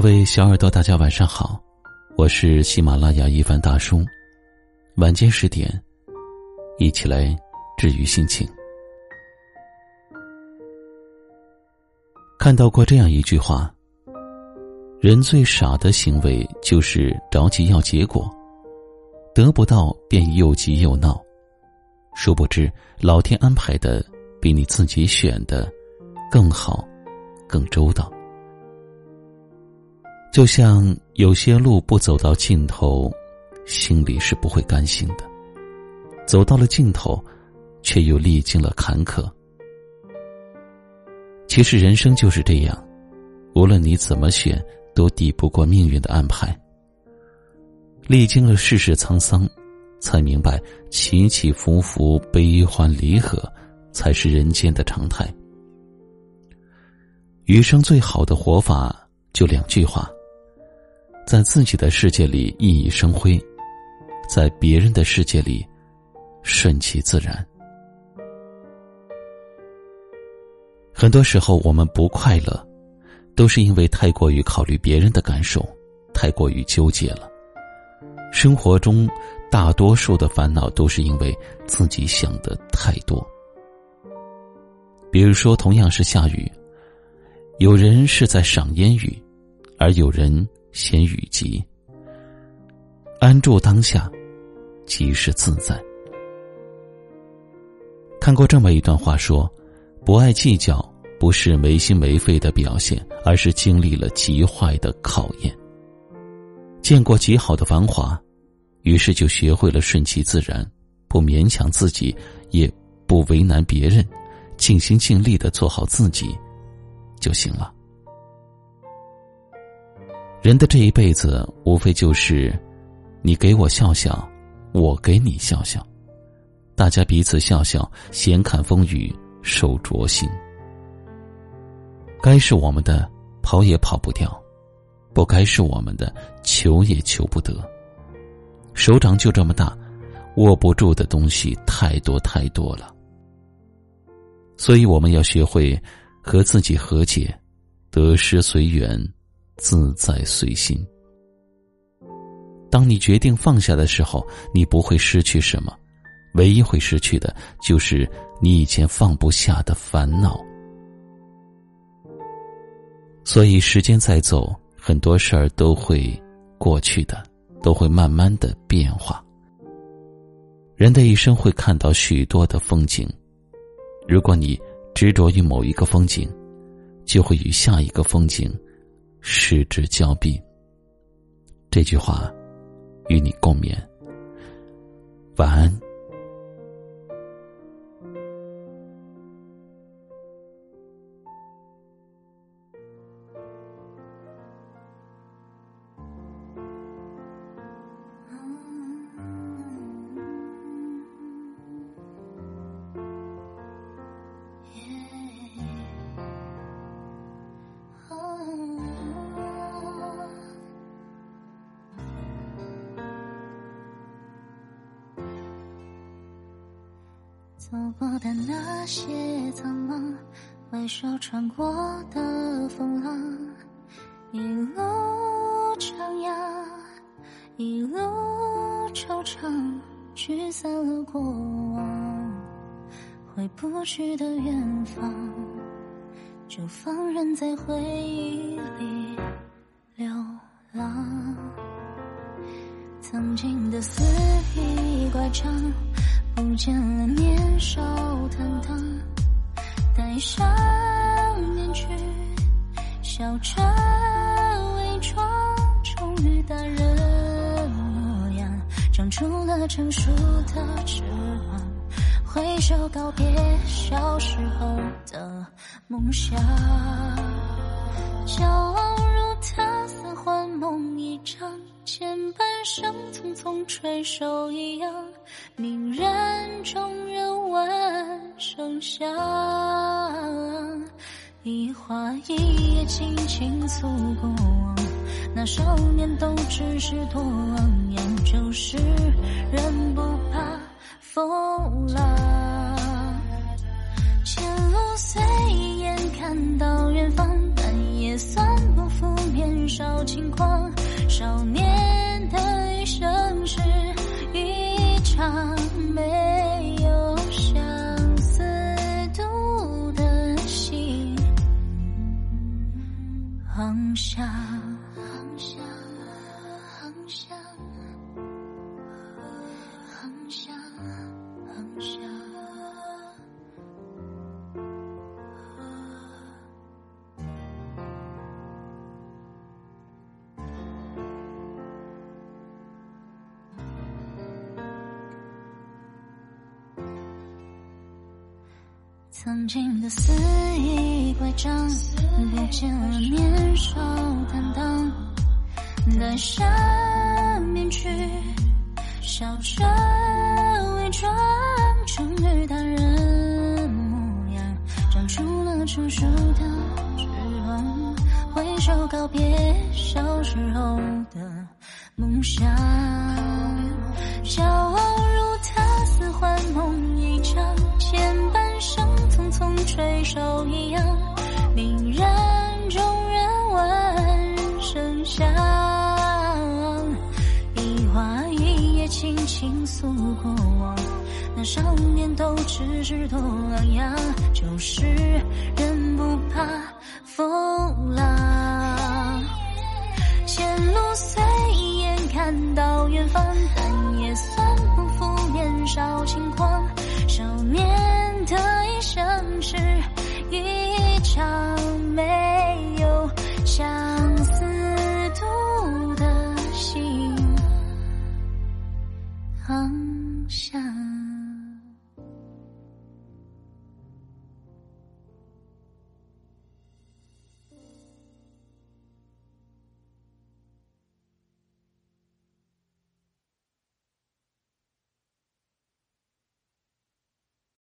各位小耳朵，大家晚上好，我是喜马拉雅一凡大叔。晚间十点，一起来治愈心情。看到过这样一句话：人最傻的行为就是着急要结果，得不到便又急又闹，殊不知老天安排的比你自己选的更好，更周到。就像有些路不走到尽头，心里是不会甘心的；走到了尽头，却又历经了坎坷。其实人生就是这样，无论你怎么选，都抵不过命运的安排。历经了世事沧桑，才明白起起伏伏、悲欢离合，才是人间的常态。余生最好的活法，就两句话。在自己的世界里熠熠生辉，在别人的世界里顺其自然。很多时候，我们不快乐，都是因为太过于考虑别人的感受，太过于纠结了。生活中大多数的烦恼，都是因为自己想的太多。比如说，同样是下雨，有人是在赏烟雨，而有人。先与急，安住当下，即是自在。看过这么一段话，说：不爱计较，不是没心没肺的表现，而是经历了极坏的考验。见过极好的繁华，于是就学会了顺其自然，不勉强自己，也不为难别人，尽心尽力的做好自己，就行了。人的这一辈子，无非就是，你给我笑笑，我给你笑笑，大家彼此笑笑，闲看风雨，手镯心。该是我们的，跑也跑不掉；不该是我们的，求也求不得。手掌就这么大，握不住的东西太多太多了。所以我们要学会和自己和解，得失随缘。自在随心。当你决定放下的时候，你不会失去什么，唯一会失去的就是你以前放不下的烦恼。所以，时间在走，很多事儿都会过去的，都会慢慢的变化。人的一生会看到许多的风景，如果你执着于某一个风景，就会与下一个风景。失之交臂。这句话，与你共勉。晚安。走过的那些苍茫，回首穿过的风浪，一路徜徉，一路惆怅，驱散了过往。回不去的远方，就放任在回忆里流浪。曾经的肆意乖张。不见了年少坦荡，戴上面具，笑着伪装，终于大人模样，长出了成熟的翅膀，挥手告别小时候的梦想，骄傲如他似幻梦一场。前半生匆匆垂手一样，泯然众人问声响。一花一叶轻轻诉过往，那少年都只是多昂扬，就是人不怕风浪。少轻狂少年的一生是一场没有相思度的戏。妄想曾经的肆意乖张，不见了年少坦荡，戴上面具，笑着伪装成女大人模样，长出了成熟的翅膀，挥手告别小时候的梦想，骄傲如他似幻梦一场，前半水。手一样，令人众人闻声响。一花一叶轻轻诉过往，那少年都只是多昂扬，就是人不怕风浪。前路随眼看到远方，但也算不负年少轻狂。场